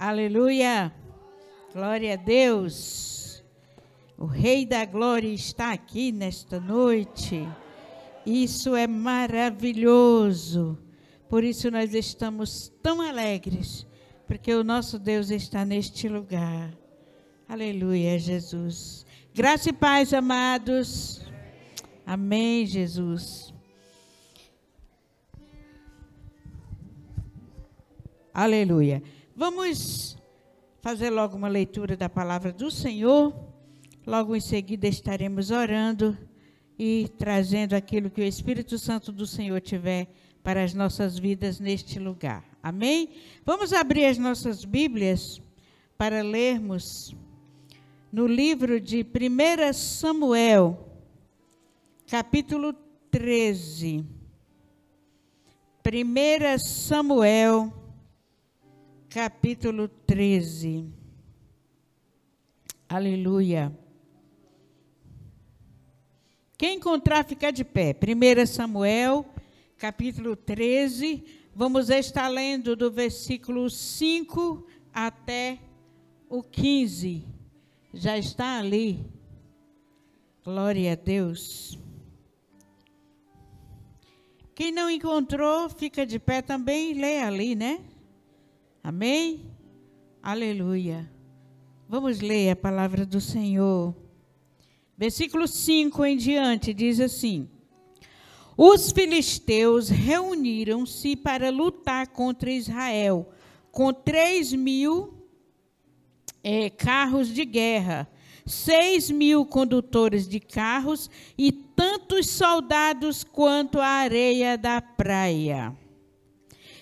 Aleluia. Glória a Deus. O Rei da Glória está aqui nesta noite. Isso é maravilhoso. Por isso nós estamos tão alegres, porque o nosso Deus está neste lugar. Aleluia, Jesus. Graça e paz, amados. Amém, Jesus. Aleluia. Vamos fazer logo uma leitura da palavra do Senhor. Logo em seguida estaremos orando e trazendo aquilo que o Espírito Santo do Senhor tiver para as nossas vidas neste lugar. Amém? Vamos abrir as nossas Bíblias para lermos no livro de 1 Samuel, capítulo 13. 1 Samuel, capítulo 13. Aleluia. Quem encontrar, fica de pé. 1 Samuel, capítulo 13. Vamos estar lendo do versículo 5 até o 15. Já está ali. Glória a Deus. Quem não encontrou, fica de pé também, lê ali, né? Amém? Aleluia. Vamos ler a palavra do Senhor. Versículo 5 em diante diz assim: Os filisteus reuniram-se para lutar contra Israel, com três mil é, carros de guerra, seis mil condutores de carros e tantos soldados quanto a areia da praia.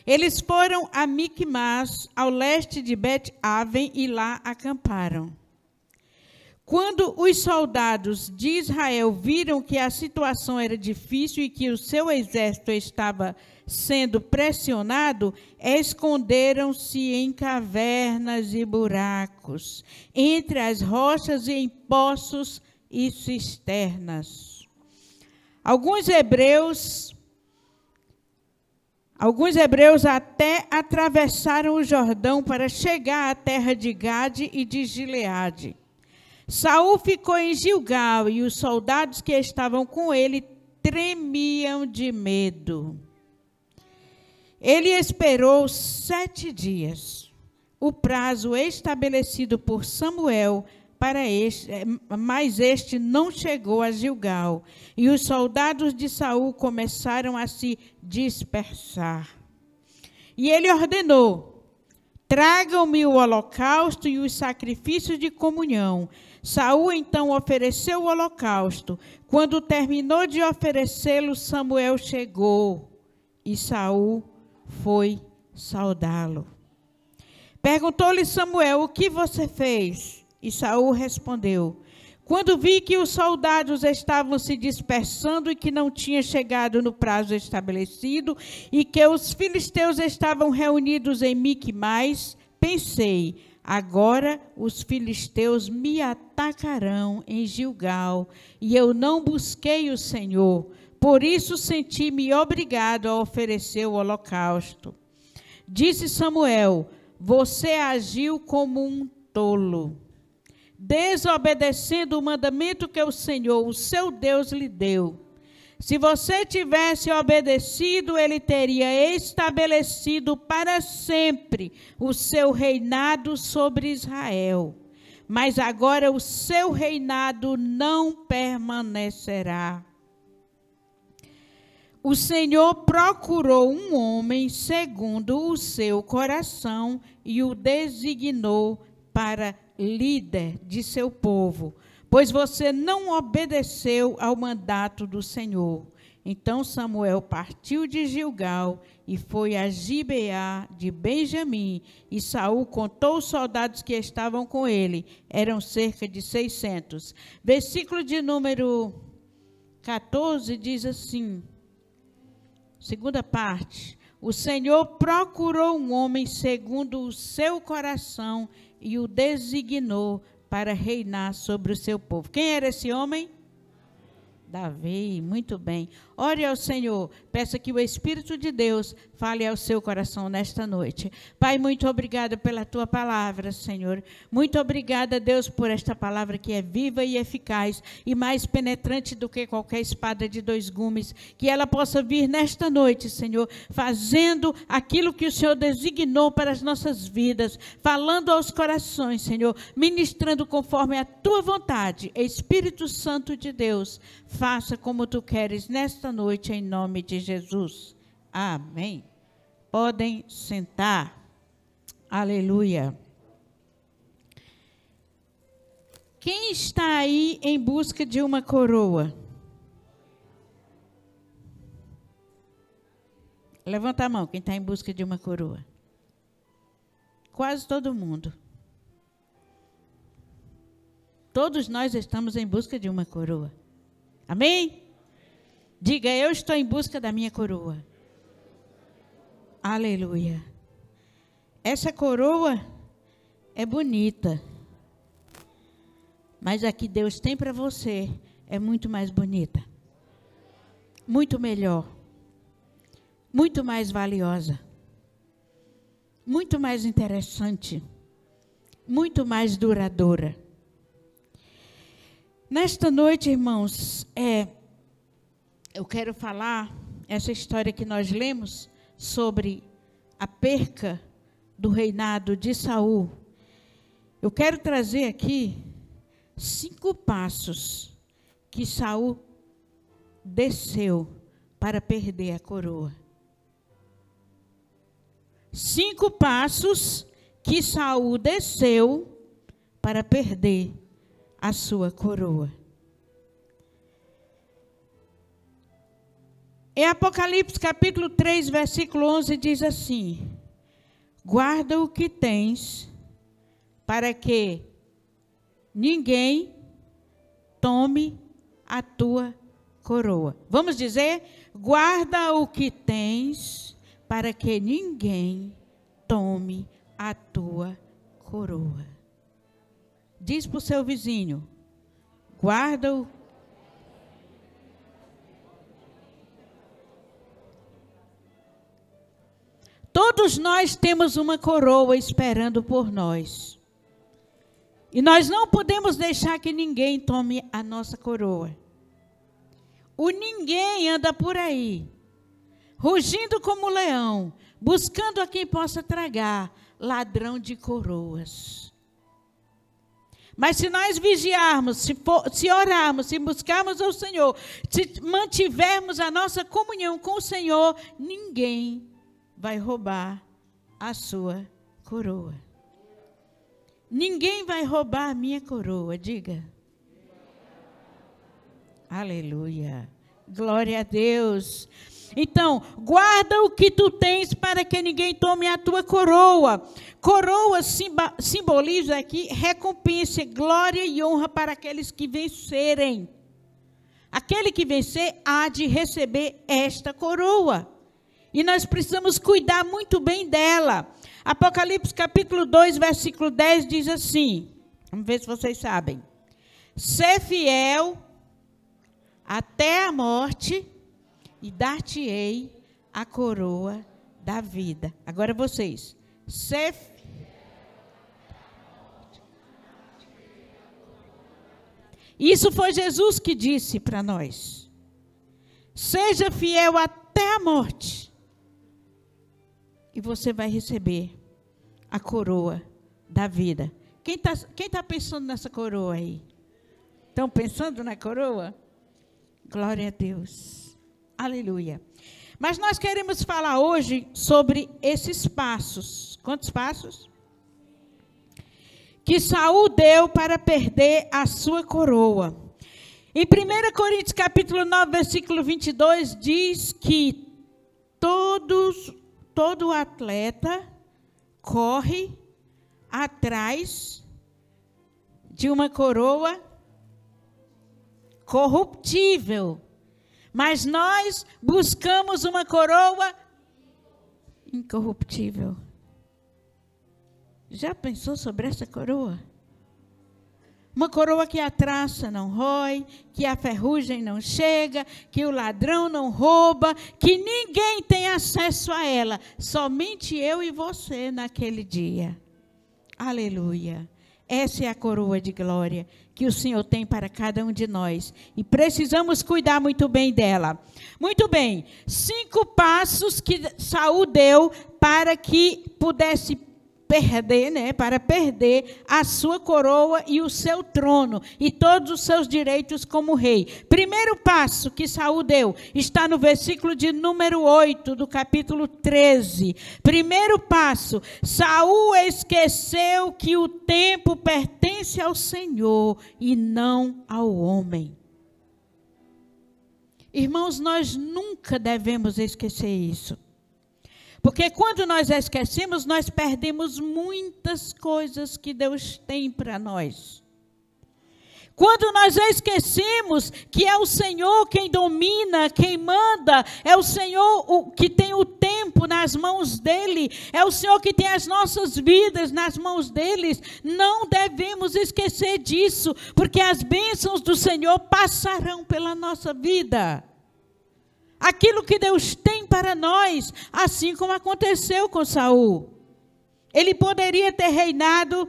Eles foram a Micmas, ao leste de Bet-Aven, e lá acamparam. Quando os soldados de Israel viram que a situação era difícil e que o seu exército estava sendo pressionado, esconderam-se em cavernas e buracos, entre as rochas e em poços e cisternas. Alguns hebreus Alguns hebreus até atravessaram o Jordão para chegar à terra de Gade e de Gileade. Saul ficou em Gilgal e os soldados que estavam com ele tremiam de medo. Ele esperou sete dias, o prazo estabelecido por Samuel para este, eh, mas este não chegou a Gilgal, e os soldados de Saul começaram a se dispersar. E ele ordenou: Tragam-me o holocausto e os sacrifícios de comunhão, Saul então ofereceu o holocausto. Quando terminou de oferecê-lo, Samuel chegou e Saul foi saudá-lo. Perguntou-lhe Samuel: "O que você fez?" E Saul respondeu: Quando vi que os soldados estavam se dispersando e que não tinha chegado no prazo estabelecido e que os filisteus estavam reunidos em Miquimais, pensei: Agora os filisteus me atacarão em Gilgal, e eu não busquei o Senhor. Por isso senti-me obrigado a oferecer o holocausto. Disse Samuel: Você agiu como um tolo, desobedecendo o mandamento que o Senhor, o seu Deus, lhe deu. Se você tivesse obedecido, ele teria estabelecido para sempre o seu reinado sobre Israel. Mas agora o seu reinado não permanecerá. O Senhor procurou um homem segundo o seu coração e o designou para líder de seu povo pois você não obedeceu ao mandato do Senhor. Então Samuel partiu de Gilgal e foi a Gibeá de Benjamim, e Saul contou os soldados que estavam com ele, eram cerca de 600. Versículo de número 14 diz assim: Segunda parte. O Senhor procurou um homem segundo o seu coração e o designou para reinar sobre o seu povo. Quem era esse homem? Davi, muito bem. Ore ao Senhor, peça que o Espírito de Deus fale ao seu coração nesta noite. Pai, muito obrigada pela tua palavra, Senhor. Muito obrigada, Deus, por esta palavra que é viva e eficaz e mais penetrante do que qualquer espada de dois gumes. Que ela possa vir nesta noite, Senhor, fazendo aquilo que o Senhor designou para as nossas vidas, falando aos corações, Senhor, ministrando conforme a tua vontade. Espírito Santo de Deus, faça como tu queres nesta noite, em nome de Jesus. Amém. Podem sentar. Aleluia. Quem está aí em busca de uma coroa? Levanta a mão, quem está em busca de uma coroa. Quase todo mundo. Todos nós estamos em busca de uma coroa. Amém? Diga, eu estou em busca da minha coroa. Aleluia. Essa coroa é bonita. Mas a que Deus tem para você é muito mais bonita. Muito melhor. Muito mais valiosa. Muito mais interessante. Muito mais duradoura. Nesta noite, irmãos, é, eu quero falar essa história que nós lemos sobre a perca do reinado de Saul, eu quero trazer aqui cinco passos que Saul desceu para perder a coroa. Cinco passos que Saul desceu para perder a sua coroa. Em Apocalipse capítulo 3, versículo 11 diz assim: Guarda o que tens, para que ninguém tome a tua coroa. Vamos dizer: guarda o que tens, para que ninguém tome a tua coroa. Diz para o seu vizinho: guarda o Todos nós temos uma coroa esperando por nós. E nós não podemos deixar que ninguém tome a nossa coroa. O ninguém anda por aí, rugindo como leão, buscando a quem possa tragar, ladrão de coroas. Mas se nós vigiarmos, se, for, se orarmos, se buscarmos ao Senhor, se mantivermos a nossa comunhão com o Senhor, ninguém vai roubar a sua coroa. Ninguém vai roubar a minha coroa, diga. Aleluia. Glória a Deus. Então, guarda o que tu tens para que ninguém tome a tua coroa. Coroa simboliza aqui recompensa, glória e honra para aqueles que vencerem. Aquele que vencer há de receber esta coroa. E nós precisamos cuidar muito bem dela. Apocalipse capítulo 2, versículo 10 diz assim: Vamos ver se vocês sabem. Ser fiel até a morte e dar-te-ei a coroa da vida. Agora vocês. Ser Isso foi Jesus que disse para nós. Seja fiel até a morte e você vai receber a coroa da vida. Quem está quem tá pensando nessa coroa aí? Estão pensando na coroa? Glória a Deus. Aleluia. Mas nós queremos falar hoje sobre esses passos. Quantos passos? Que Saul deu para perder a sua coroa. Em 1 Coríntios capítulo 9, versículo 22, diz que todos todo atleta corre atrás de uma coroa corruptível. Mas nós buscamos uma coroa incorruptível. Já pensou sobre essa coroa? Uma coroa que a traça não rói, que a ferrugem não chega, que o ladrão não rouba, que ninguém tem acesso a ela, somente eu e você naquele dia. Aleluia. Essa é a coroa de glória que o Senhor tem para cada um de nós. E precisamos cuidar muito bem dela. Muito bem, cinco passos que Saul deu para que pudesse perder, né, para perder a sua coroa e o seu trono e todos os seus direitos como rei. Primeiro passo que Saul deu está no versículo de número 8 do capítulo 13. Primeiro passo, Saul esqueceu que o tempo pertence ao Senhor e não ao homem. Irmãos, nós nunca devemos esquecer isso. Porque quando nós esquecemos, nós perdemos muitas coisas que Deus tem para nós. Quando nós esquecemos que é o Senhor quem domina, quem manda, é o Senhor o, que tem o tempo nas mãos dele, é o Senhor que tem as nossas vidas nas mãos deles, não devemos esquecer disso, porque as bênçãos do Senhor passarão pela nossa vida aquilo que Deus tem para nós, assim como aconteceu com Saul. Ele poderia ter reinado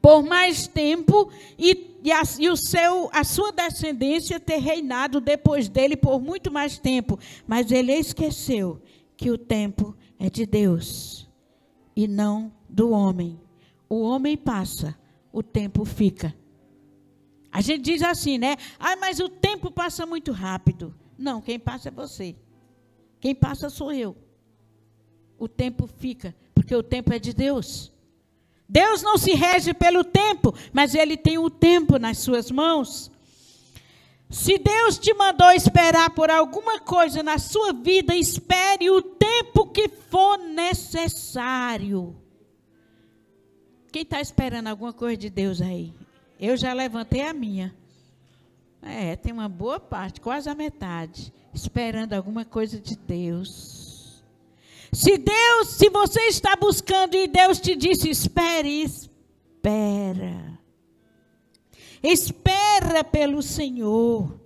por mais tempo e, e, a, e o seu, a sua descendência ter reinado depois dele por muito mais tempo, mas ele esqueceu que o tempo é de Deus e não do homem. O homem passa, o tempo fica. A gente diz assim, né? Ah, mas o tempo passa muito rápido. Não, quem passa é você. Quem passa sou eu. O tempo fica, porque o tempo é de Deus. Deus não se rege pelo tempo, mas Ele tem o tempo nas suas mãos. Se Deus te mandou esperar por alguma coisa na sua vida, espere o tempo que for necessário. Quem está esperando alguma coisa de Deus aí? Eu já levantei a minha. É, tem uma boa parte, quase a metade, esperando alguma coisa de Deus. Se Deus, se você está buscando e Deus te disse, espere, espera. Espera pelo Senhor.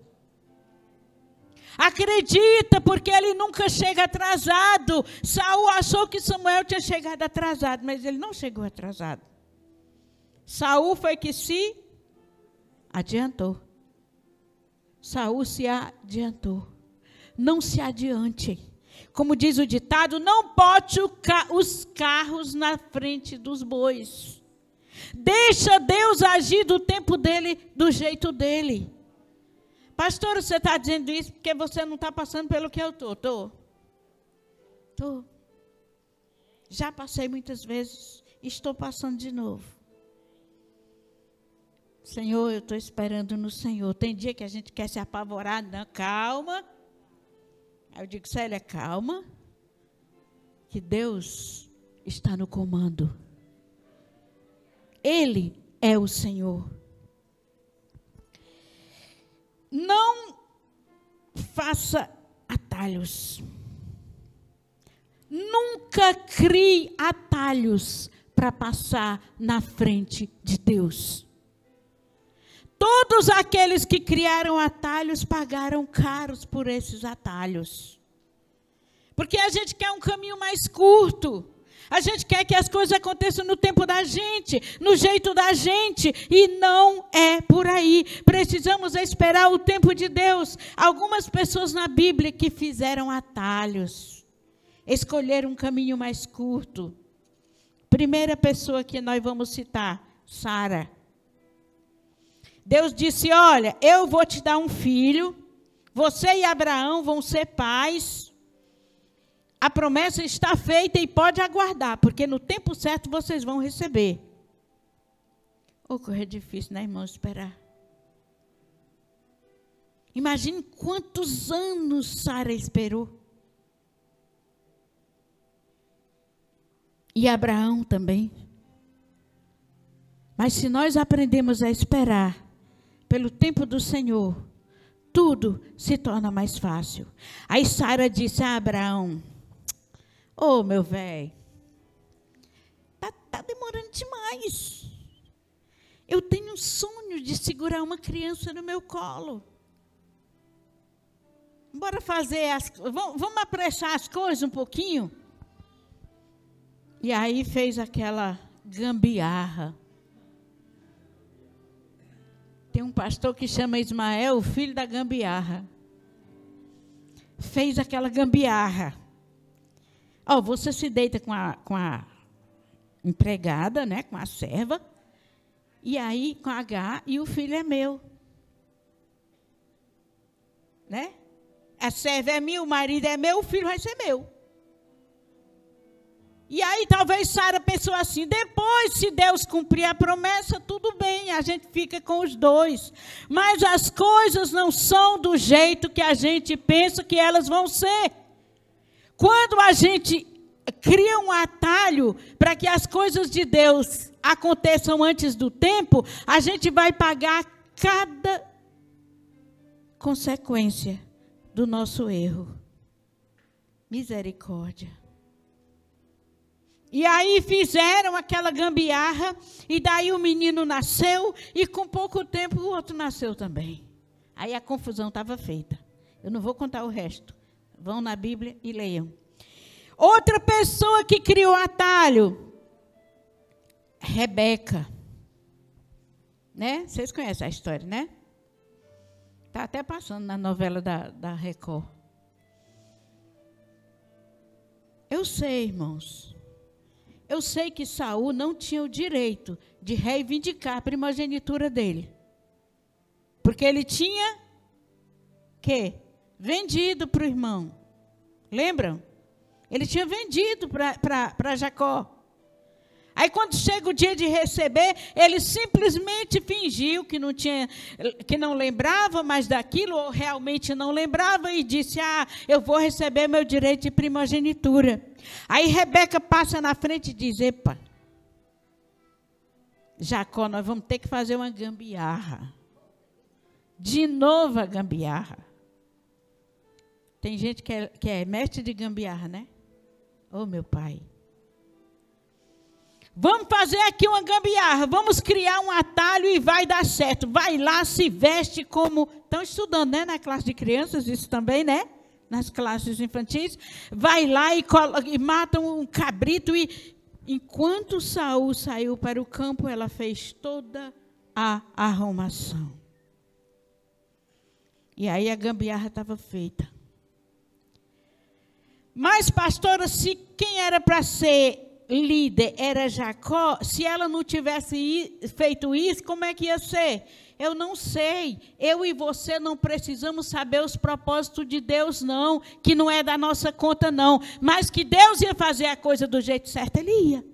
Acredita, porque ele nunca chega atrasado. Saul achou que Samuel tinha chegado atrasado, mas ele não chegou atrasado. Saul foi que se adiantou. Saul se adiantou. Não se adiante. Como diz o ditado, não bote os carros na frente dos bois. Deixa Deus agir do tempo dele, do jeito dele. Pastor, você está dizendo isso porque você não está passando pelo que eu estou. Estou. Estou. Já passei muitas vezes. Estou passando de novo. Senhor, eu estou esperando no Senhor. Tem dia que a gente quer se apavorar, não, calma. Aí eu digo, Célia, calma, que Deus está no comando. Ele é o Senhor. Não faça atalhos. Nunca crie atalhos para passar na frente de Deus. Todos aqueles que criaram atalhos pagaram caros por esses atalhos. Porque a gente quer um caminho mais curto. A gente quer que as coisas aconteçam no tempo da gente, no jeito da gente, e não é por aí. Precisamos esperar o tempo de Deus. Algumas pessoas na Bíblia que fizeram atalhos, escolheram um caminho mais curto. Primeira pessoa que nós vamos citar, Sara. Deus disse: Olha, eu vou te dar um filho, você e Abraão vão ser pais. A promessa está feita e pode aguardar, porque no tempo certo vocês vão receber. Oh, correr é difícil, né, irmão, esperar. Imagine quantos anos Sara esperou. E Abraão também. Mas se nós aprendemos a esperar, pelo tempo do Senhor, tudo se torna mais fácil. Aí Sara disse a Abraão: Ô oh, meu velho, tá, tá demorando demais. Eu tenho um sonho de segurar uma criança no meu colo. Bora fazer as. Vamos, vamos apressar as coisas um pouquinho? E aí fez aquela gambiarra. Tem um pastor que chama Ismael, o filho da gambiarra. Fez aquela gambiarra. Ó, oh, você se deita com a, com a empregada, né, com a serva, e aí com H, e o filho é meu. Né? A serva é minha, o marido é meu, o filho vai ser meu. E aí talvez Sara pensou assim: depois, se Deus cumprir a promessa, tudo bem, a gente fica com os dois. Mas as coisas não são do jeito que a gente pensa que elas vão ser. Quando a gente cria um atalho para que as coisas de Deus aconteçam antes do tempo, a gente vai pagar cada consequência do nosso erro. Misericórdia. E aí fizeram aquela gambiarra, e daí o menino nasceu, e com pouco tempo o outro nasceu também. Aí a confusão estava feita. Eu não vou contar o resto. Vão na Bíblia e leiam. Outra pessoa que criou atalho, Rebeca. Né? Vocês conhecem a história, né? Está até passando na novela da, da Record. Eu sei, irmãos. Eu sei que Saul não tinha o direito de reivindicar a primogenitura dele. Porque ele tinha que vendido para o irmão. Lembram? Ele tinha vendido para Jacó. Aí quando chega o dia de receber, ele simplesmente fingiu que não tinha, que não lembrava mais daquilo ou realmente não lembrava e disse: "Ah, eu vou receber meu direito de primogenitura". Aí Rebeca passa na frente e diz: "Epa, Jacó, nós vamos ter que fazer uma gambiarra. De novo a gambiarra. Tem gente que é, que é mestre de gambiarra, né? Oh, meu pai. Vamos fazer aqui uma gambiarra, vamos criar um atalho e vai dar certo. Vai lá, se veste como. Estão estudando, né? Na classe de crianças, isso também, né? Nas classes infantis. Vai lá e, e matam um cabrito. E enquanto Saul saiu para o campo, ela fez toda a arrumação. E aí a gambiarra estava feita. Mas, pastora, se quem era para ser líder era Jacó, se ela não tivesse feito isso, como é que ia ser? Eu não sei. Eu e você não precisamos saber os propósitos de Deus, não. Que não é da nossa conta, não. Mas que Deus ia fazer a coisa do jeito certo, Ele ia.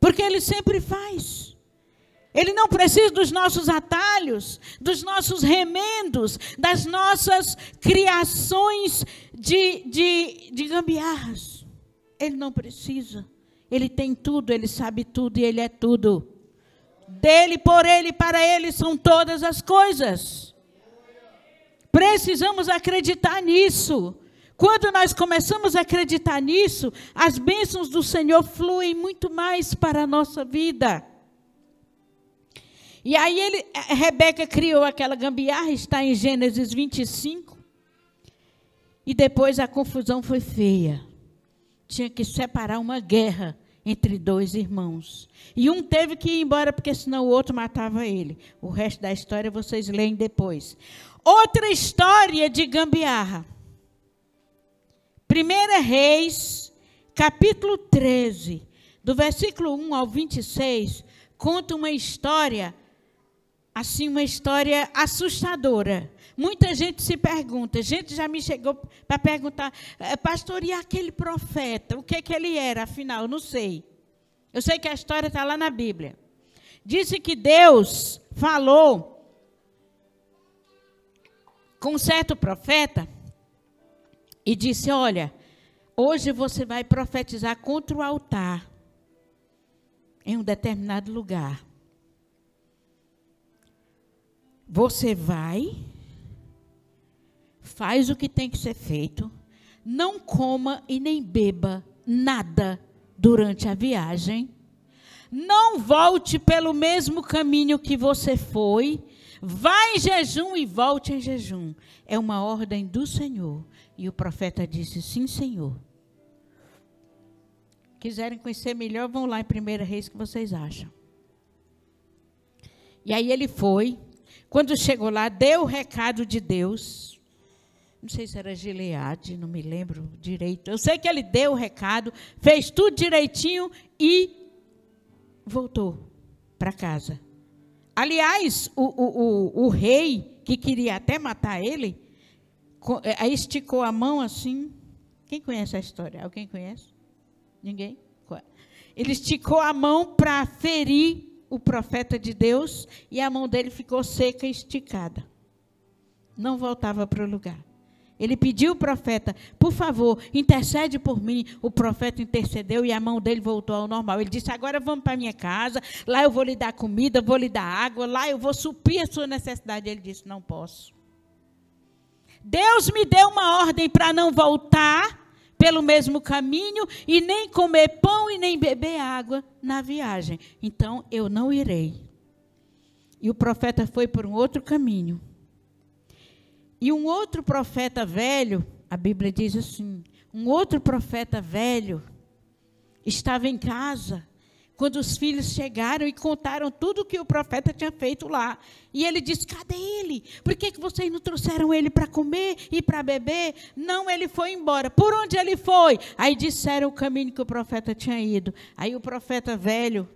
Porque Ele sempre faz. Ele não precisa dos nossos atalhos, dos nossos remendos, das nossas criações de, de, de gambiarras. Ele não precisa. Ele tem tudo, ele sabe tudo e ele é tudo. Dele, por ele, para ele são todas as coisas. Precisamos acreditar nisso. Quando nós começamos a acreditar nisso, as bênçãos do Senhor fluem muito mais para a nossa vida. E aí ele, Rebeca criou aquela gambiarra, está em Gênesis 25. E depois a confusão foi feia tinha que separar uma guerra entre dois irmãos. E um teve que ir embora, porque senão o outro matava ele. O resto da história vocês leem depois. Outra história de gambiarra. 1 Reis, capítulo 13, do versículo 1 ao 26, conta uma história, assim, uma história assustadora Muita gente se pergunta, gente já me chegou para perguntar, eh, pastor, e aquele profeta? O que, que ele era, afinal? Não sei. Eu sei que a história está lá na Bíblia. Disse que Deus falou com um certo profeta e disse: Olha, hoje você vai profetizar contra o altar em um determinado lugar. Você vai faz o que tem que ser feito, não coma e nem beba nada durante a viagem, não volte pelo mesmo caminho que você foi. Vá em jejum e volte em jejum. É uma ordem do Senhor. E o profeta disse: Sim, Senhor. Quiserem conhecer melhor, vão lá em 1 Reis que vocês acham. E aí ele foi. Quando chegou lá, deu o recado de Deus. Não sei se era Gileade, não me lembro direito. Eu sei que ele deu o recado, fez tudo direitinho e voltou para casa. Aliás, o, o, o, o, rei, que queria até matar ele, aí esticou a mão assim. Quem conhece a história? Alguém conhece? Ninguém? Ele esticou a mão para ferir o profeta de Deus e a mão dele ficou seca e esticada. Não voltava para o lugar. Ele pediu o profeta, por favor, intercede por mim. O profeta intercedeu e a mão dele voltou ao normal. Ele disse: Agora vamos para minha casa, lá eu vou lhe dar comida, vou lhe dar água, lá eu vou suprir a sua necessidade. Ele disse: Não posso. Deus me deu uma ordem para não voltar pelo mesmo caminho e nem comer pão e nem beber água na viagem. Então eu não irei. E o profeta foi por um outro caminho. E um outro profeta velho, a Bíblia diz assim: um outro profeta velho estava em casa quando os filhos chegaram e contaram tudo o que o profeta tinha feito lá. E ele disse: Cadê ele? Por que, que vocês não trouxeram ele para comer e para beber? Não, ele foi embora. Por onde ele foi? Aí disseram o caminho que o profeta tinha ido. Aí o profeta velho,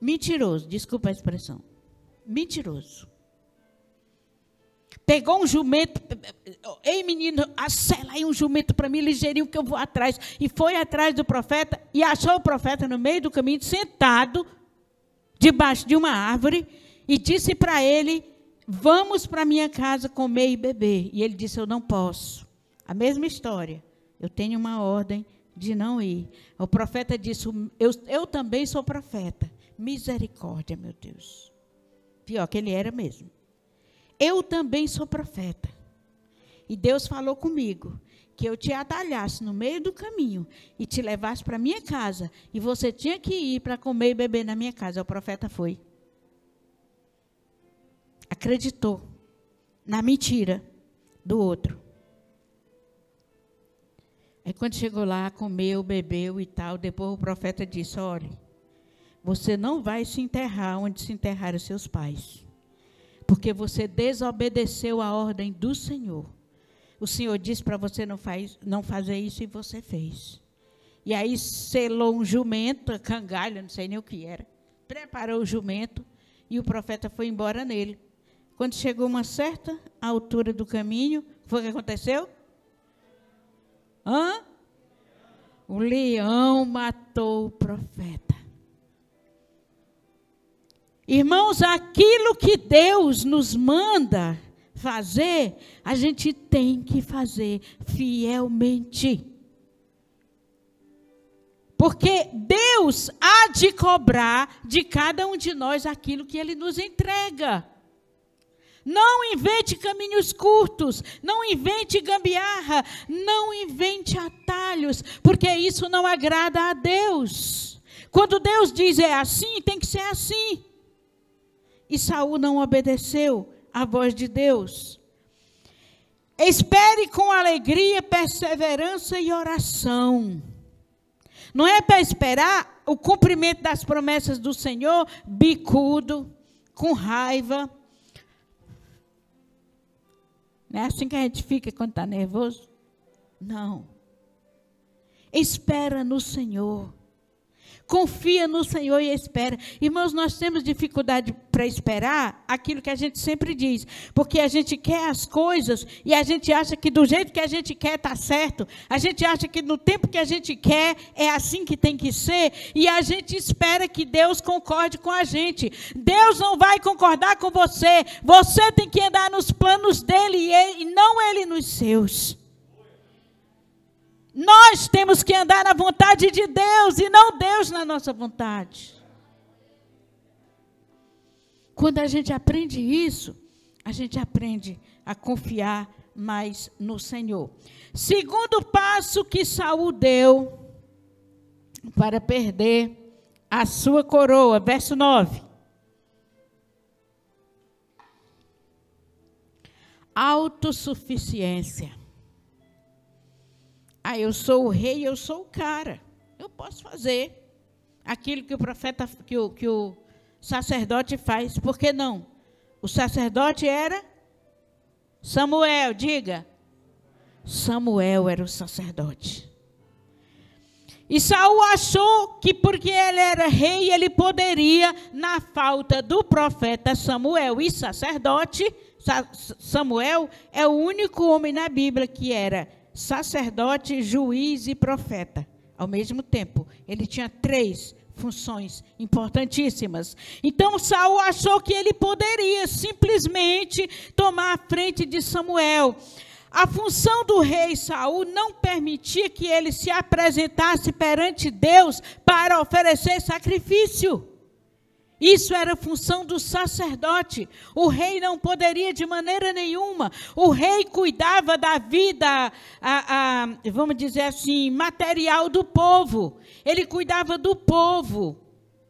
mentiroso, desculpa a expressão, mentiroso pegou um jumento, ei menino, acela aí um jumento para mim ligeirinho que eu vou atrás. E foi atrás do profeta e achou o profeta no meio do caminho, sentado, debaixo de uma árvore, e disse para ele: Vamos para minha casa comer e beber. E ele disse: Eu não posso. A mesma história. Eu tenho uma ordem de não ir. O profeta disse: Eu, eu também sou profeta. Misericórdia, meu Deus. Pior que ele era mesmo. Eu também sou profeta. E Deus falou comigo que eu te atalhasse no meio do caminho e te levasse para minha casa e você tinha que ir para comer e beber na minha casa. O profeta foi. Acreditou na mentira do outro. Aí quando chegou lá, comeu, bebeu e tal, depois o profeta disse: "Olhe, você não vai se enterrar onde se enterraram seus pais porque você desobedeceu a ordem do Senhor. O Senhor disse para você não, faz, não fazer isso e você fez. E aí selou um jumento, cangalha, não sei nem o que era. Preparou o jumento e o profeta foi embora nele. Quando chegou uma certa altura do caminho, foi o que aconteceu? Hã? O leão matou o profeta. Irmãos, aquilo que Deus nos manda fazer, a gente tem que fazer fielmente. Porque Deus há de cobrar de cada um de nós aquilo que Ele nos entrega. Não invente caminhos curtos, não invente gambiarra, não invente atalhos, porque isso não agrada a Deus. Quando Deus diz é assim, tem que ser assim. E Saul não obedeceu à voz de Deus. Espere com alegria, perseverança e oração. Não é para esperar o cumprimento das promessas do Senhor bicudo, com raiva. Não é assim que a gente fica quando está nervoso? Não. Espera no Senhor. Confia no Senhor e espera. Irmãos, nós temos dificuldade para esperar aquilo que a gente sempre diz, porque a gente quer as coisas e a gente acha que do jeito que a gente quer está certo. A gente acha que no tempo que a gente quer é assim que tem que ser e a gente espera que Deus concorde com a gente. Deus não vai concordar com você. Você tem que andar nos planos dele e não ele nos seus. Nós temos que andar na vontade de Deus e não Deus na nossa vontade. Quando a gente aprende isso, a gente aprende a confiar mais no Senhor. Segundo passo que Saul deu para perder a sua coroa. Verso 9. Autossuficiência. Ah, eu sou o rei, eu sou o cara. Eu posso fazer aquilo que o profeta, que o, que o sacerdote faz. Por que não? O sacerdote era Samuel, diga. Samuel era o sacerdote. E Saul achou que porque ele era rei, ele poderia, na falta do profeta Samuel e sacerdote, Samuel é o único homem na Bíblia que era sacerdote, juiz e profeta ao mesmo tempo. Ele tinha três funções importantíssimas. Então Saul achou que ele poderia simplesmente tomar a frente de Samuel. A função do rei Saul não permitia que ele se apresentasse perante Deus para oferecer sacrifício. Isso era função do sacerdote. O rei não poderia de maneira nenhuma. O rei cuidava da vida, a, a, vamos dizer assim, material do povo. Ele cuidava do povo.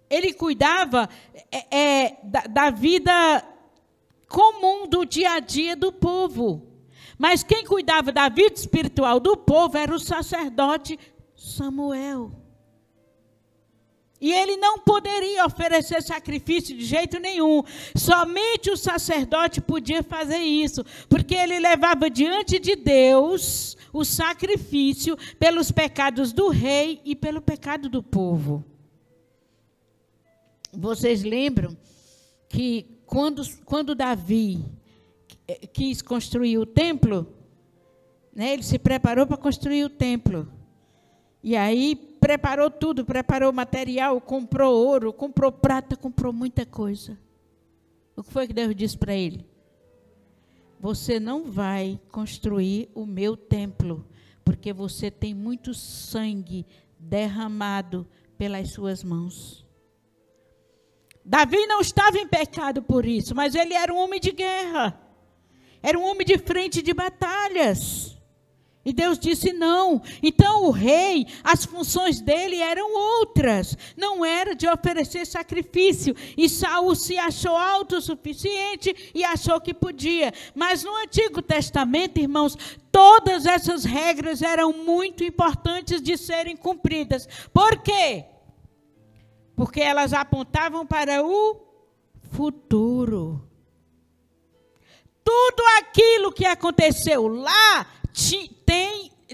Ele cuidava é, é, da, da vida comum do dia a dia do povo. Mas quem cuidava da vida espiritual do povo era o sacerdote Samuel. E ele não poderia oferecer sacrifício de jeito nenhum. Somente o sacerdote podia fazer isso, porque ele levava diante de Deus o sacrifício pelos pecados do rei e pelo pecado do povo. Vocês lembram que quando, quando Davi quis construir o templo, né, ele se preparou para construir o templo. E aí preparou tudo, preparou material, comprou ouro, comprou prata, comprou muita coisa. O que foi que Deus disse para ele? Você não vai construir o meu templo, porque você tem muito sangue derramado pelas suas mãos. Davi não estava em pecado por isso, mas ele era um homem de guerra. Era um homem de frente de batalhas. E Deus disse não. Então o rei, as funções dele eram outras. Não era de oferecer sacrifício. E Saul se achou autossuficiente e achou que podia. Mas no Antigo Testamento, irmãos, todas essas regras eram muito importantes de serem cumpridas. Por quê? Porque elas apontavam para o futuro. Tudo aquilo que aconteceu lá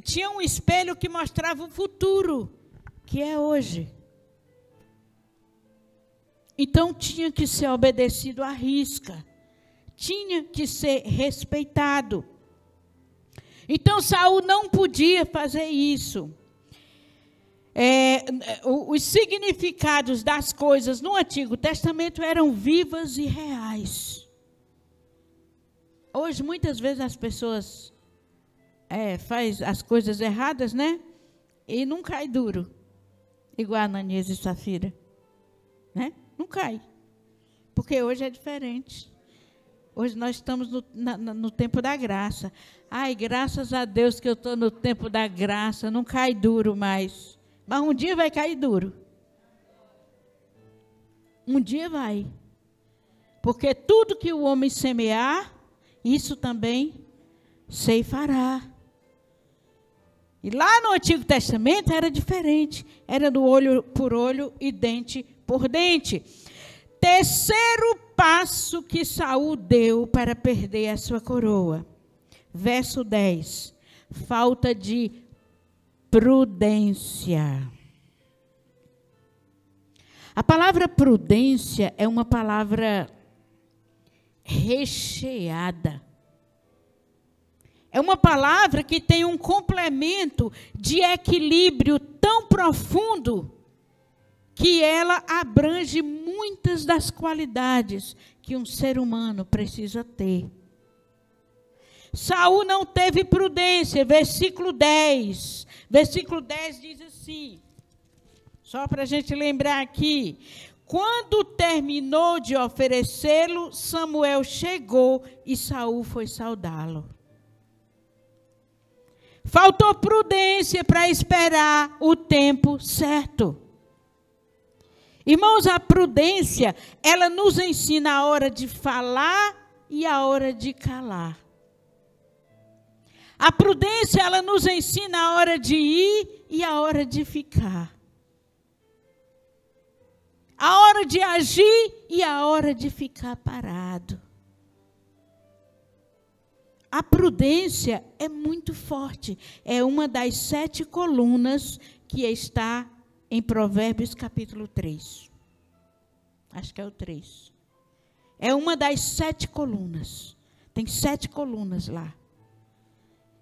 tinha um espelho que mostrava o futuro, que é hoje. Então tinha que ser obedecido à risca, tinha que ser respeitado. Então Saul não podia fazer isso. É, os significados das coisas no Antigo Testamento eram vivas e reais. Hoje, muitas vezes, as pessoas é, faz as coisas erradas, né? E não cai duro. Igual a Ananias e Safira. Né? Não cai. Porque hoje é diferente. Hoje nós estamos no, na, no tempo da graça. Ai, graças a Deus que eu estou no tempo da graça. Não cai duro mais. Mas um dia vai cair duro. Um dia vai. Porque tudo que o homem semear, isso também ceifará. E lá no Antigo Testamento era diferente. Era do olho por olho e dente por dente. Terceiro passo que Saul deu para perder a sua coroa. Verso 10. Falta de prudência. A palavra prudência é uma palavra recheada é uma palavra que tem um complemento de equilíbrio tão profundo que ela abrange muitas das qualidades que um ser humano precisa ter. Saul não teve prudência, versículo 10. Versículo 10 diz assim: só para a gente lembrar aqui. Quando terminou de oferecê-lo, Samuel chegou e Saul foi saudá-lo. Faltou prudência para esperar o tempo certo. Irmãos, a prudência, ela nos ensina a hora de falar e a hora de calar. A prudência, ela nos ensina a hora de ir e a hora de ficar. A hora de agir e a hora de ficar parado. A prudência é muito forte. É uma das sete colunas que está em Provérbios capítulo 3. Acho que é o 3. É uma das sete colunas. Tem sete colunas lá.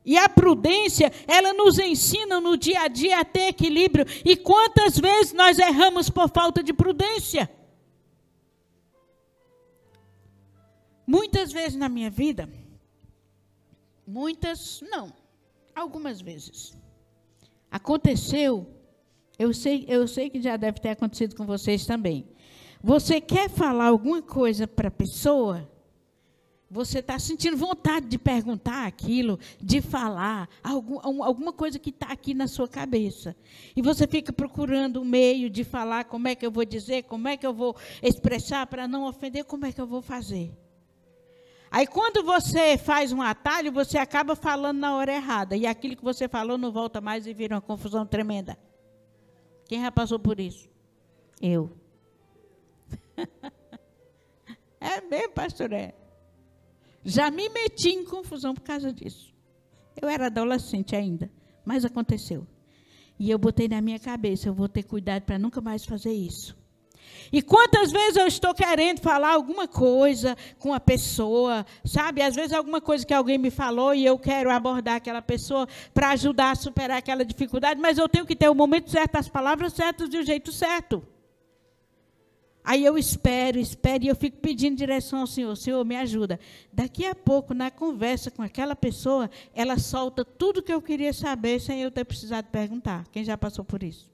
E a prudência, ela nos ensina no dia a dia a ter equilíbrio. E quantas vezes nós erramos por falta de prudência? Muitas vezes na minha vida, muitas não, algumas vezes. Aconteceu, eu sei, eu sei que já deve ter acontecido com vocês também. Você quer falar alguma coisa para a pessoa, você está sentindo vontade de perguntar aquilo, de falar, algum, alguma coisa que está aqui na sua cabeça. E você fica procurando um meio de falar como é que eu vou dizer, como é que eu vou expressar para não ofender, como é que eu vou fazer. Aí quando você faz um atalho, você acaba falando na hora errada. E aquilo que você falou não volta mais e vira uma confusão tremenda. Quem já passou por isso? Eu. é mesmo, pastor? É. Já me meti em confusão por causa disso. Eu era adolescente ainda, mas aconteceu. E eu botei na minha cabeça, eu vou ter cuidado para nunca mais fazer isso. E quantas vezes eu estou querendo falar alguma coisa com a pessoa, sabe? Às vezes alguma coisa que alguém me falou e eu quero abordar aquela pessoa para ajudar a superar aquela dificuldade, mas eu tenho que ter o momento certo, as palavras certas e o jeito certo. Aí eu espero, espero, e eu fico pedindo direção ao Senhor. Senhor, me ajuda. Daqui a pouco, na conversa com aquela pessoa, ela solta tudo que eu queria saber sem eu ter precisado perguntar. Quem já passou por isso?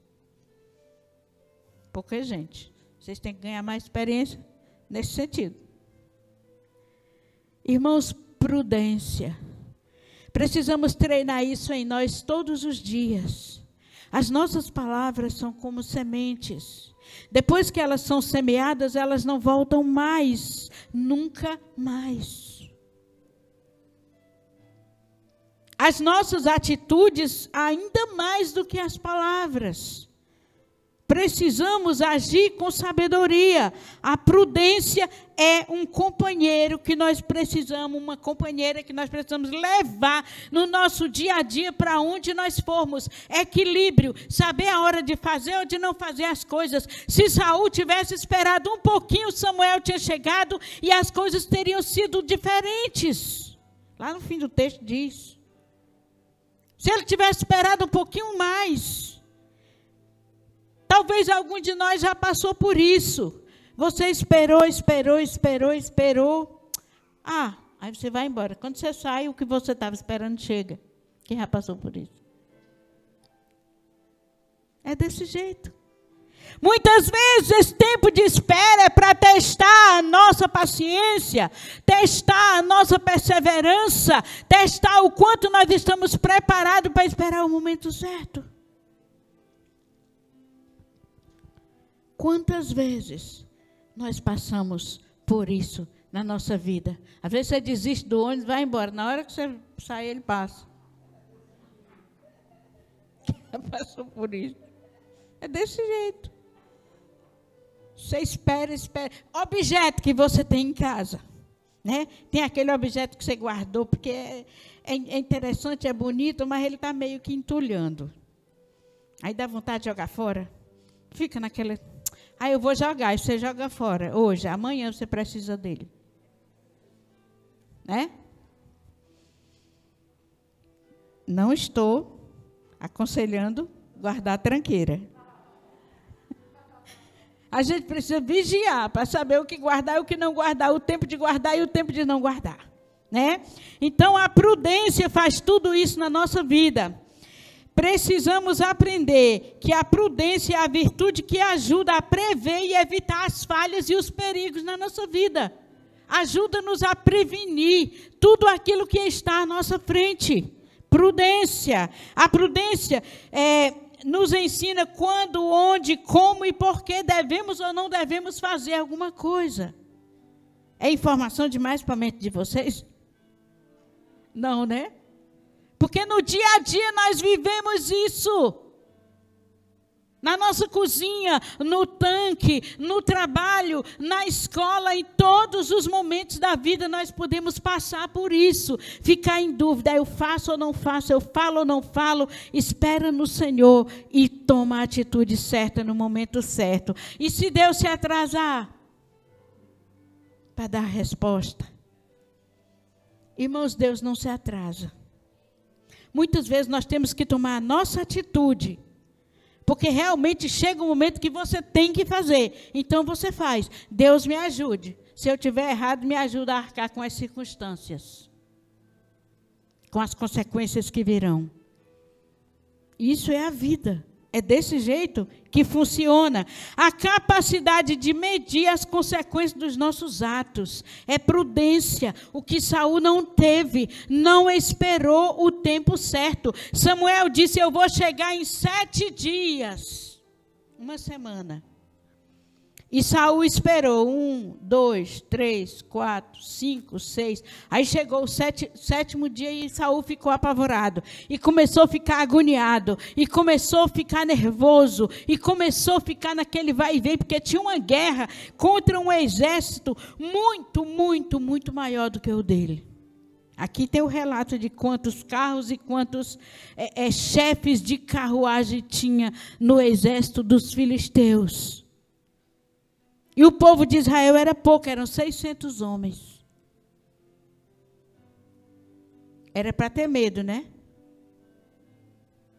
Pouca gente. Vocês têm que ganhar mais experiência nesse sentido. Irmãos, prudência. Precisamos treinar isso em nós todos os dias. As nossas palavras são como sementes depois que elas são semeadas, elas não voltam mais, nunca mais. As nossas atitudes, ainda mais do que as palavras. Precisamos agir com sabedoria. A prudência é um companheiro que nós precisamos, uma companheira que nós precisamos levar no nosso dia a dia para onde nós formos. Equilíbrio, saber a hora de fazer ou de não fazer as coisas. Se Saul tivesse esperado um pouquinho, Samuel tinha chegado e as coisas teriam sido diferentes. Lá no fim do texto diz. Se ele tivesse esperado um pouquinho mais, Talvez algum de nós já passou por isso. Você esperou, esperou, esperou, esperou. Ah, aí você vai embora. Quando você sai, o que você estava esperando chega. Quem já passou por isso? É desse jeito. Muitas vezes esse tempo de espera é para testar a nossa paciência, testar a nossa perseverança, testar o quanto nós estamos preparados para esperar o momento certo. Quantas vezes nós passamos por isso na nossa vida? Às vezes você desiste do ônibus, vai embora. Na hora que você sai, ele passa. Passou por isso. É desse jeito. Você espera, espera. Objeto que você tem em casa. Né? Tem aquele objeto que você guardou, porque é, é, é interessante, é bonito, mas ele está meio que entulhando. Aí dá vontade de jogar fora. Fica naquele Aí eu vou jogar, você joga fora. Hoje, amanhã você precisa dele. Né? Não estou aconselhando guardar tranqueira. A gente precisa vigiar para saber o que guardar e o que não guardar, o tempo de guardar e o tempo de não guardar. Né? Então a prudência faz tudo isso na nossa vida precisamos aprender que a prudência é a virtude que ajuda a prever e evitar as falhas e os perigos na nossa vida. Ajuda-nos a prevenir tudo aquilo que está à nossa frente. Prudência. A prudência é, nos ensina quando, onde, como e por que devemos ou não devemos fazer alguma coisa. É informação demais para a mente de vocês? Não, né? Porque no dia a dia nós vivemos isso. Na nossa cozinha, no tanque, no trabalho, na escola, em todos os momentos da vida nós podemos passar por isso. Ficar em dúvida, eu faço ou não faço, eu falo ou não falo. Espera no Senhor e toma a atitude certa no momento certo. E se Deus se atrasar para dar a resposta? Irmãos, Deus não se atrasa. Muitas vezes nós temos que tomar a nossa atitude porque realmente chega um momento que você tem que fazer. Então você faz. Deus me ajude. Se eu tiver errado, me ajuda a arcar com as circunstâncias. Com as consequências que virão. Isso é a vida. É desse jeito que funciona. A capacidade de medir as consequências dos nossos atos. É prudência. O que Saul não teve, não esperou o tempo certo. Samuel disse: Eu vou chegar em sete dias. Uma semana. E Saul esperou um, dois, três, quatro, cinco, seis. Aí chegou o sete, sétimo dia e Saul ficou apavorado. E começou a ficar agoniado. E começou a ficar nervoso. E começou a ficar naquele vai e vem, porque tinha uma guerra contra um exército muito, muito, muito maior do que o dele. Aqui tem o relato de quantos carros e quantos é, é, chefes de carruagem tinha no exército dos filisteus. E o povo de Israel era pouco, eram 600 homens. Era para ter medo, né?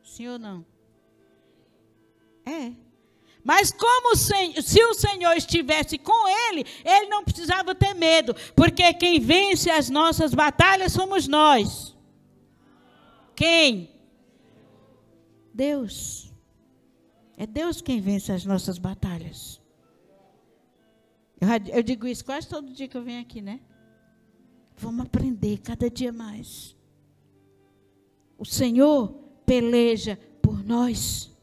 Sim ou não? É. Mas como se o Senhor estivesse com ele, ele não precisava ter medo, porque quem vence as nossas batalhas somos nós. Quem? Deus. É Deus quem vence as nossas batalhas. Eu, eu digo isso quase todo dia que eu venho aqui, né? Vamos aprender cada dia mais. O Senhor peleja por nós.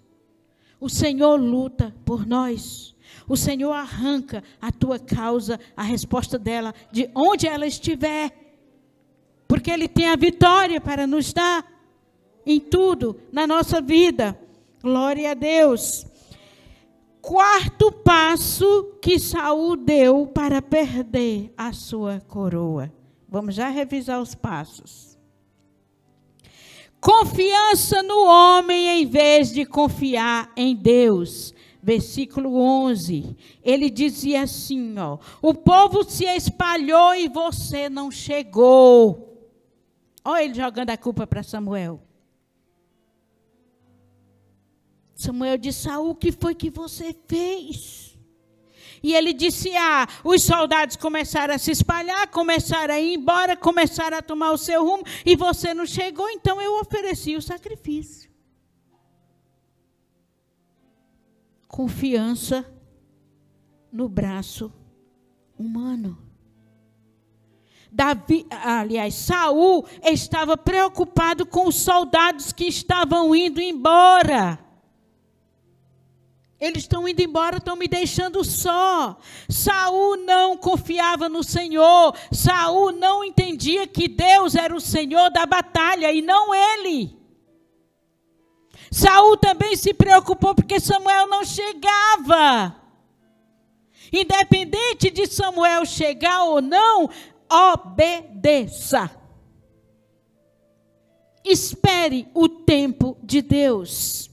O Senhor luta por nós. O Senhor arranca a tua causa, a resposta dela, de onde ela estiver. Porque Ele tem a vitória para nos dar em tudo na nossa vida. Glória a Deus quarto passo que Saul deu para perder a sua coroa. Vamos já revisar os passos. Confiança no homem em vez de confiar em Deus. Versículo 11. Ele dizia assim, ó: O povo se espalhou e você não chegou. Olha ele jogando a culpa para Samuel. Samuel disse: Saul, o que foi que você fez? E ele disse: Ah, os soldados começaram a se espalhar, começaram a ir embora, começaram a tomar o seu rumo, e você não chegou, então eu ofereci o sacrifício. Confiança no braço humano. Davi, aliás, Saul estava preocupado com os soldados que estavam indo embora. Eles estão indo embora, estão me deixando só. Saul não confiava no Senhor. Saul não entendia que Deus era o Senhor da batalha e não ele. Saul também se preocupou porque Samuel não chegava. Independente de Samuel chegar ou não, obedeça. Espere o tempo de Deus.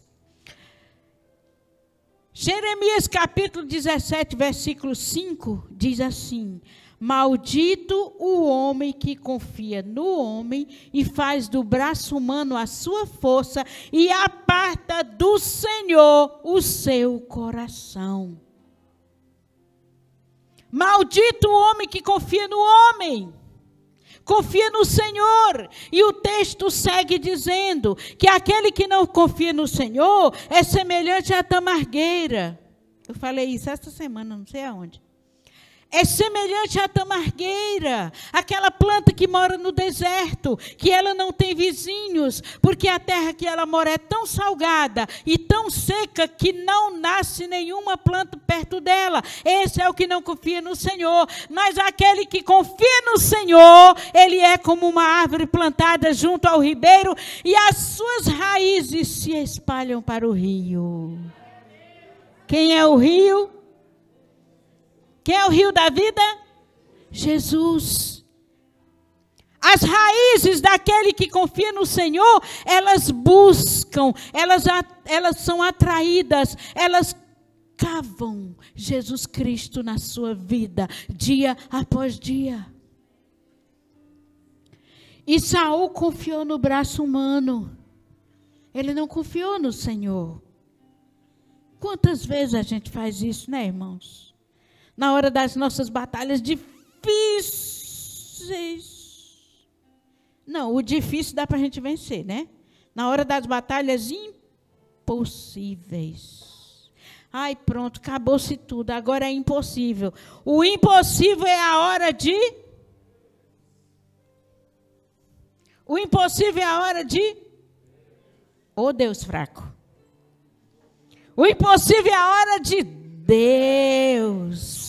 Jeremias capítulo 17, versículo 5 diz assim: Maldito o homem que confia no homem e faz do braço humano a sua força e aparta do Senhor o seu coração. Maldito o homem que confia no homem confia no Senhor. E o texto segue dizendo que aquele que não confia no Senhor é semelhante à tamargueira. Eu falei isso esta semana, não sei aonde. É semelhante à tamargueira, aquela planta que mora no deserto, que ela não tem vizinhos, porque a terra que ela mora é tão salgada e tão seca que não nasce nenhuma planta perto dela. Esse é o que não confia no Senhor. Mas aquele que confia no Senhor, ele é como uma árvore plantada junto ao ribeiro e as suas raízes se espalham para o rio. Quem é o rio? Quem é o rio da vida? Jesus. As raízes daquele que confia no Senhor, elas buscam, elas, elas são atraídas, elas cavam Jesus Cristo na sua vida, dia após dia. E Saul confiou no braço humano. Ele não confiou no Senhor. Quantas vezes a gente faz isso, né, irmãos? Na hora das nossas batalhas difíceis. Não, o difícil dá para a gente vencer, né? Na hora das batalhas impossíveis. Ai, pronto, acabou-se tudo, agora é impossível. O impossível é a hora de. O impossível é a hora de. Ô oh, Deus fraco. O impossível é a hora de Deus.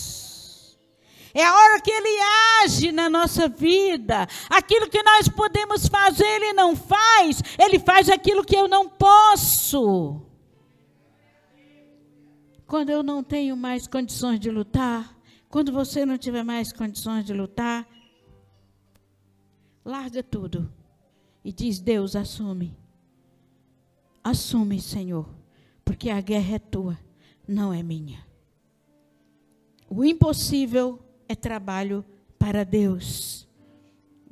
É a hora que Ele age na nossa vida. Aquilo que nós podemos fazer, Ele não faz. Ele faz aquilo que eu não posso. Quando eu não tenho mais condições de lutar, quando você não tiver mais condições de lutar, larga tudo e diz: Deus, assume. Assume, Senhor, porque a guerra é tua, não é minha. O impossível é trabalho para Deus.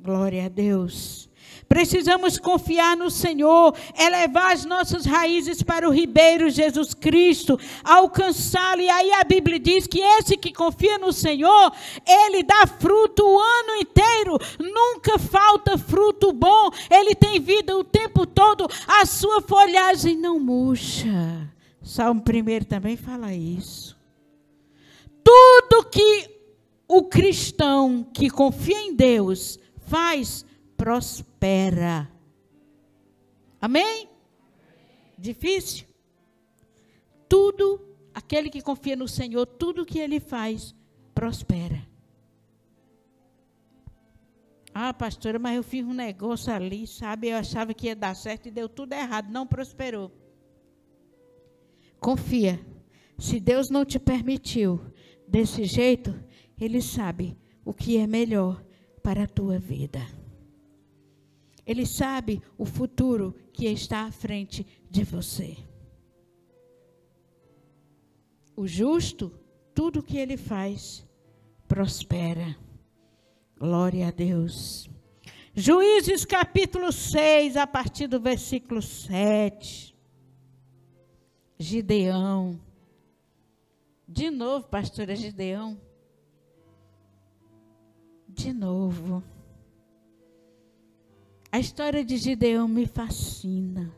Glória a Deus. Precisamos confiar no Senhor, elevar as nossas raízes para o ribeiro Jesus Cristo, alcançá-lo. E aí a Bíblia diz que esse que confia no Senhor, ele dá fruto o ano inteiro, nunca falta fruto bom, ele tem vida o tempo todo, a sua folhagem não murcha. Salmo 1 também fala isso. Tudo que o cristão que confia em Deus faz, prospera. Amém? Difícil? Tudo, aquele que confia no Senhor, tudo que ele faz, prospera. Ah, pastora, mas eu fiz um negócio ali, sabe? Eu achava que ia dar certo e deu tudo errado, não prosperou. Confia. Se Deus não te permitiu desse jeito, ele sabe o que é melhor para a tua vida. Ele sabe o futuro que está à frente de você. O justo, tudo que ele faz, prospera. Glória a Deus. Juízes capítulo 6, a partir do versículo 7. Gideão. De novo, pastora Gideão de novo. A história de Gideão me fascina.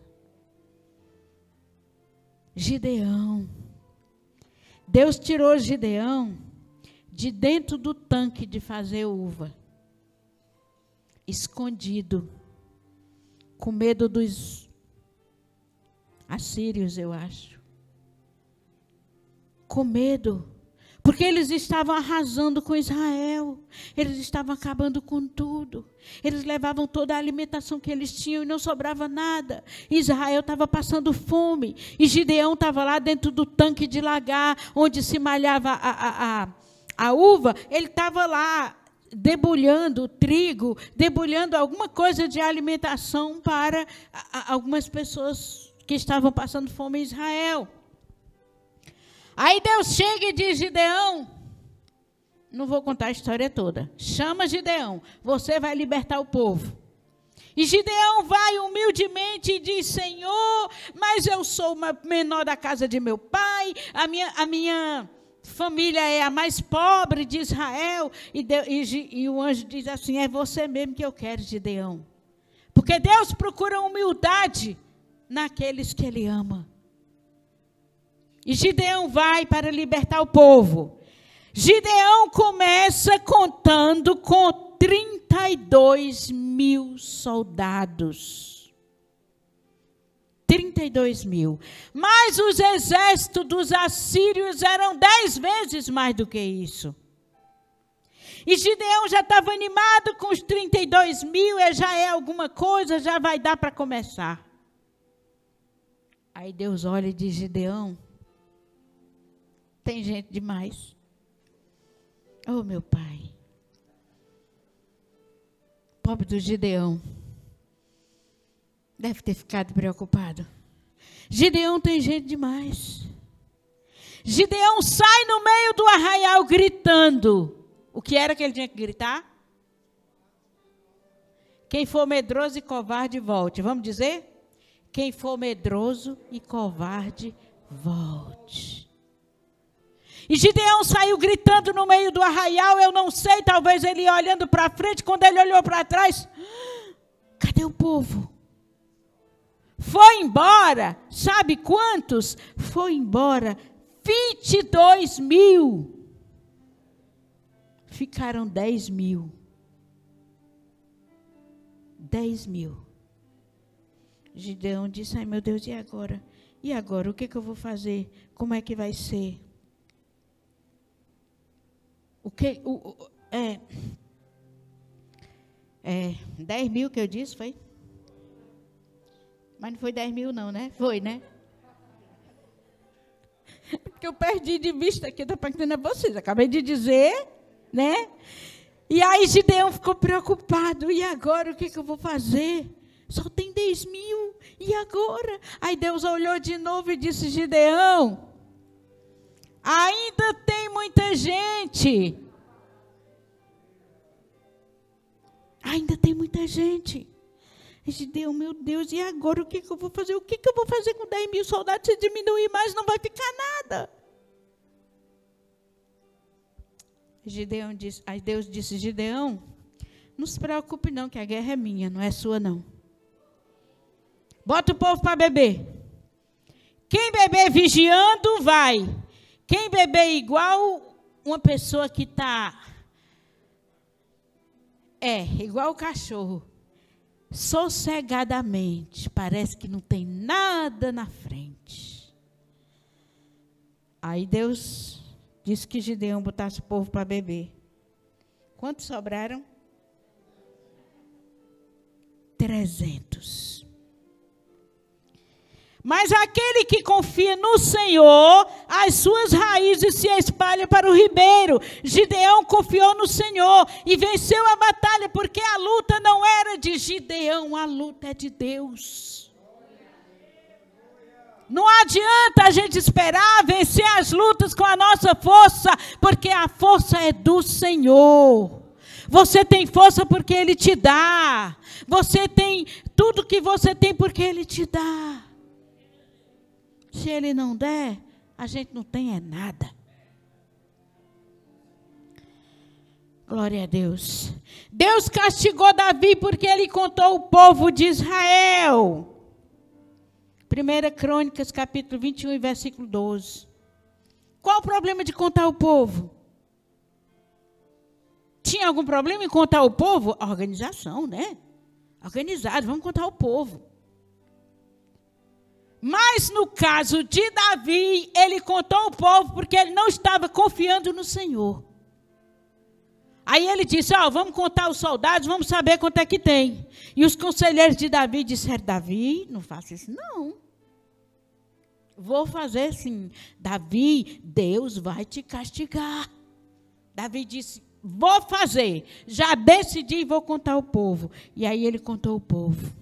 Gideão. Deus tirou Gideão de dentro do tanque de fazer uva, escondido, com medo dos assírios, eu acho. Com medo porque eles estavam arrasando com Israel. Eles estavam acabando com tudo. Eles levavam toda a alimentação que eles tinham e não sobrava nada. Israel estava passando fome. E Gideão estava lá dentro do tanque de lagar, onde se malhava a, a, a, a uva. Ele estava lá debulhando trigo, debulhando alguma coisa de alimentação para algumas pessoas que estavam passando fome em Israel. Aí Deus chega e diz: Gideão, não vou contar a história toda. Chama Gideão, você vai libertar o povo. E Gideão vai humildemente e diz: Senhor, mas eu sou uma menor da casa de meu pai, a minha, a minha família é a mais pobre de Israel. E, e, e o anjo diz assim: É você mesmo que eu quero, Gideão. Porque Deus procura humildade naqueles que Ele ama. E Gideão vai para libertar o povo. Gideão começa contando com 32 mil soldados. 32 mil. Mas os exércitos dos assírios eram dez vezes mais do que isso. E Gideão já estava animado com os 32 mil, já é alguma coisa, já vai dar para começar. Aí Deus olha e diz: Gideão, tem gente demais. Oh, meu pai. Pobre do Gideão. Deve ter ficado preocupado. Gideão tem gente demais. Gideão sai no meio do arraial gritando. O que era que ele tinha que gritar? Quem for medroso e covarde, volte. Vamos dizer? Quem for medroso e covarde, volte. E Gideão saiu gritando no meio do arraial, eu não sei, talvez ele ia olhando para frente, quando ele olhou para trás, cadê o povo? Foi embora, sabe quantos? Foi embora 22 mil. Ficaram 10 mil. 10 mil. Gideão disse: Ai meu Deus, e agora? E agora? O que, que eu vou fazer? Como é que vai ser? O que. O, é, é, 10 mil que eu disse, foi? Mas não foi 10 mil, não, né? Foi, né? Porque eu perdi de vista aqui, estou perguntando a vocês. Acabei de dizer, né? E aí Gideão ficou preocupado. E agora o que, que eu vou fazer? Só tem 10 mil. E agora? Aí Deus olhou de novo e disse: Gideão, Ainda tem muita gente. Ainda tem muita gente. Gideão, meu Deus, e agora o que, que eu vou fazer? O que, que eu vou fazer com 10 mil soldados? Se diminuir mais, não vai ficar nada. Gideão disse, aí Deus disse, Gideão, não se preocupe não, que a guerra é minha, não é sua não. Bota o povo para beber. Quem beber vigiando, vai. Quem beber igual uma pessoa que está. É, igual o cachorro. Sossegadamente. Parece que não tem nada na frente. Aí Deus disse que Gideão botasse o povo para beber. Quantos sobraram? Trezentos. Mas aquele que confia no Senhor, as suas raízes se espalham para o ribeiro. Gideão confiou no Senhor e venceu a batalha, porque a luta não era de Gideão, a luta é de Deus. Não adianta a gente esperar vencer as lutas com a nossa força, porque a força é do Senhor. Você tem força porque Ele te dá. Você tem tudo que você tem porque Ele te dá. Se ele não der, a gente não tem é nada. Glória a Deus. Deus castigou Davi porque ele contou o povo de Israel. 1 Crônicas, capítulo 21, versículo 12. Qual o problema de contar o povo? Tinha algum problema em contar o povo? A organização, né? Organizado, vamos contar o povo. Mas no caso de Davi, ele contou ao povo porque ele não estava confiando no Senhor. Aí ele disse: Ó, oh, vamos contar os soldados, vamos saber quanto é que tem. E os conselheiros de Davi disseram: Davi, não faça isso, não. Vou fazer sim. Davi, Deus vai te castigar. Davi disse: Vou fazer. Já decidi e vou contar ao povo. E aí ele contou ao povo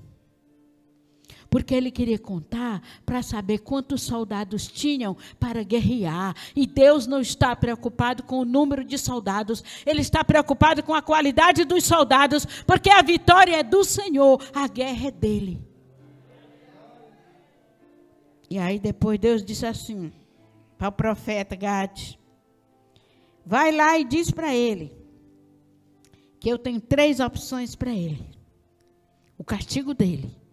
porque ele queria contar para saber quantos soldados tinham para guerrear. E Deus não está preocupado com o número de soldados, ele está preocupado com a qualidade dos soldados, porque a vitória é do Senhor, a guerra é dele. E aí depois Deus disse assim para o profeta Gade: Vai lá e diz para ele que eu tenho três opções para ele. O castigo dele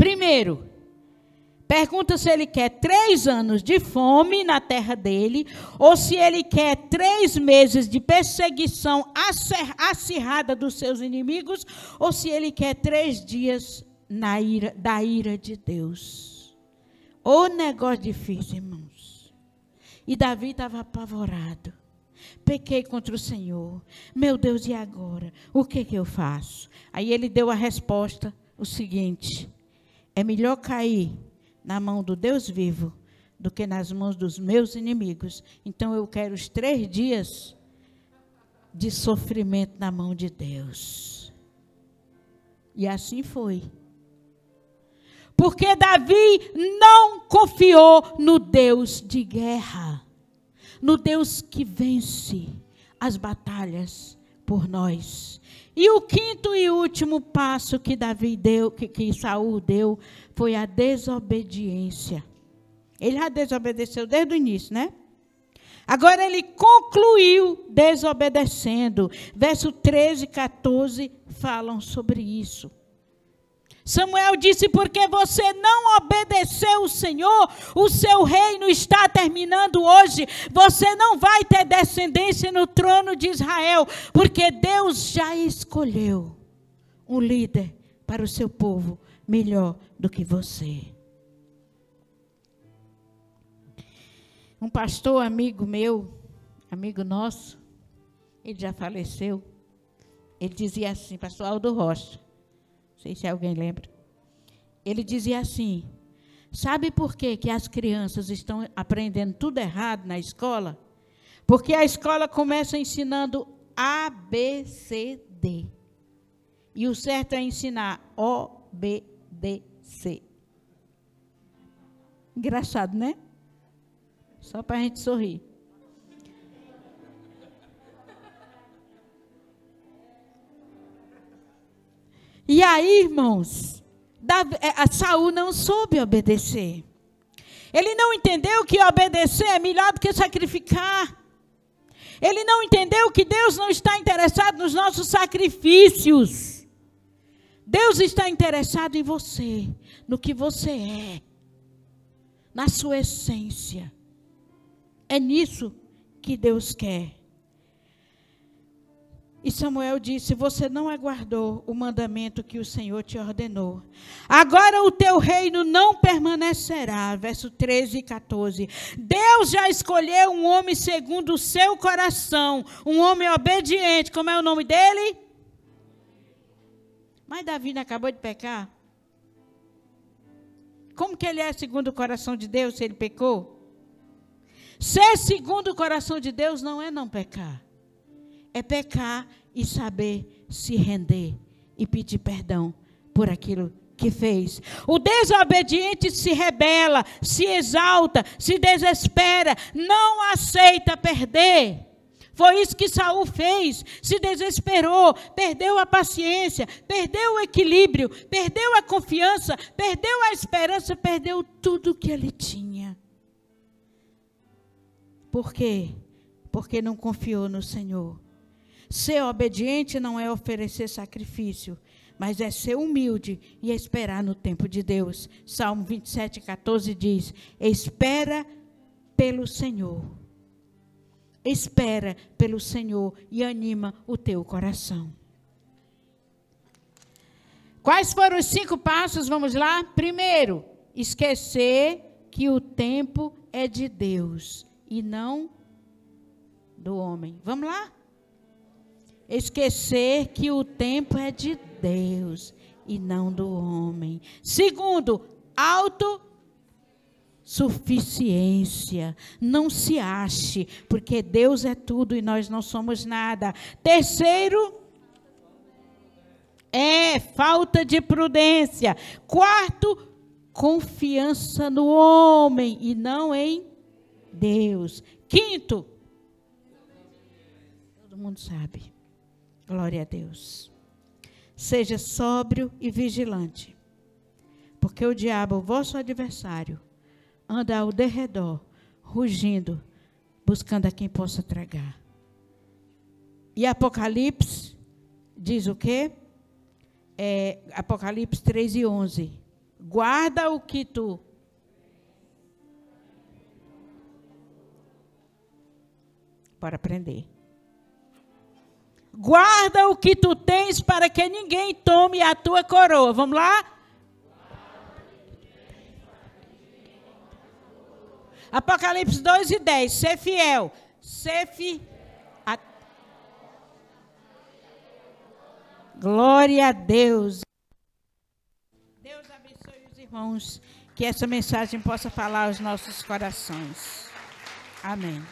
Primeiro, Pergunta se ele quer três anos de fome na terra dele, ou se ele quer três meses de perseguição acirrada dos seus inimigos, ou se ele quer três dias na ira, da ira de Deus. O negócio difícil, irmãos. E Davi estava apavorado. Pequei contra o Senhor. Meu Deus, e agora? O que, que eu faço? Aí ele deu a resposta: o seguinte: é melhor cair na mão do Deus vivo do que nas mãos dos meus inimigos. Então eu quero os três dias de sofrimento na mão de Deus. E assim foi. Porque Davi não confiou no Deus de guerra, no Deus que vence as batalhas por nós. E o quinto e último passo que Davi deu, que, que Saul deu, foi a desobediência. Ele já desobedeceu desde o início, né? Agora ele concluiu desobedecendo. Verso 13 e 14 falam sobre isso. Samuel disse: Porque você não obedeceu o Senhor, o seu reino está terminando hoje. Você não vai ter descendência no trono de Israel, porque Deus já escolheu um líder para o seu povo melhor do que você. Um pastor amigo meu, amigo nosso, ele já faleceu. Ele dizia assim, pastor Aldo Rocha. Não sei se alguém lembra. Ele dizia assim: Sabe por que, que as crianças estão aprendendo tudo errado na escola? Porque a escola começa ensinando A, B, C, D. E o certo é ensinar O, B, D, C. Engraçado, né? Só para a gente sorrir. E aí, irmãos, Davi, é, Saul não soube obedecer. Ele não entendeu que obedecer é melhor do que sacrificar. Ele não entendeu que Deus não está interessado nos nossos sacrifícios. Deus está interessado em você, no que você é, na sua essência. É nisso que Deus quer. E Samuel disse: Você não aguardou o mandamento que o Senhor te ordenou. Agora o teu reino não permanecerá. Verso 13 e 14. Deus já escolheu um homem segundo o seu coração, um homem obediente. Como é o nome dele? Mas Davi não acabou de pecar? Como que ele é segundo o coração de Deus se ele pecou? Ser segundo o coração de Deus não é não pecar é pecar e saber se render e pedir perdão por aquilo que fez. O desobediente se rebela, se exalta, se desespera, não aceita perder. Foi isso que Saul fez. Se desesperou, perdeu a paciência, perdeu o equilíbrio, perdeu a confiança, perdeu a esperança, perdeu tudo que ele tinha. Por quê? Porque não confiou no Senhor. Ser obediente não é oferecer sacrifício, mas é ser humilde e esperar no tempo de Deus. Salmo 27, 14 diz: Espera pelo Senhor. Espera pelo Senhor e anima o teu coração. Quais foram os cinco passos? Vamos lá? Primeiro, esquecer que o tempo é de Deus e não do homem. Vamos lá? Esquecer que o tempo é de Deus e não do homem. Segundo, auto suficiência. Não se ache, porque Deus é tudo e nós não somos nada. Terceiro, é falta de prudência. Quarto, confiança no homem e não em Deus. Quinto, todo mundo sabe. Glória a Deus. Seja sóbrio e vigilante, porque o diabo, o vosso adversário, anda ao derredor, rugindo, buscando a quem possa tragar. E Apocalipse diz o quê? É, Apocalipse 3 e 11. Guarda o que tu para aprender. Guarda o que tu tens para que ninguém tome a tua coroa. Vamos lá? Apocalipse 2 e 10. Ser fiel. Ser fiel. Glória a Deus. Deus abençoe os irmãos. Que essa mensagem possa falar aos nossos corações. Amém.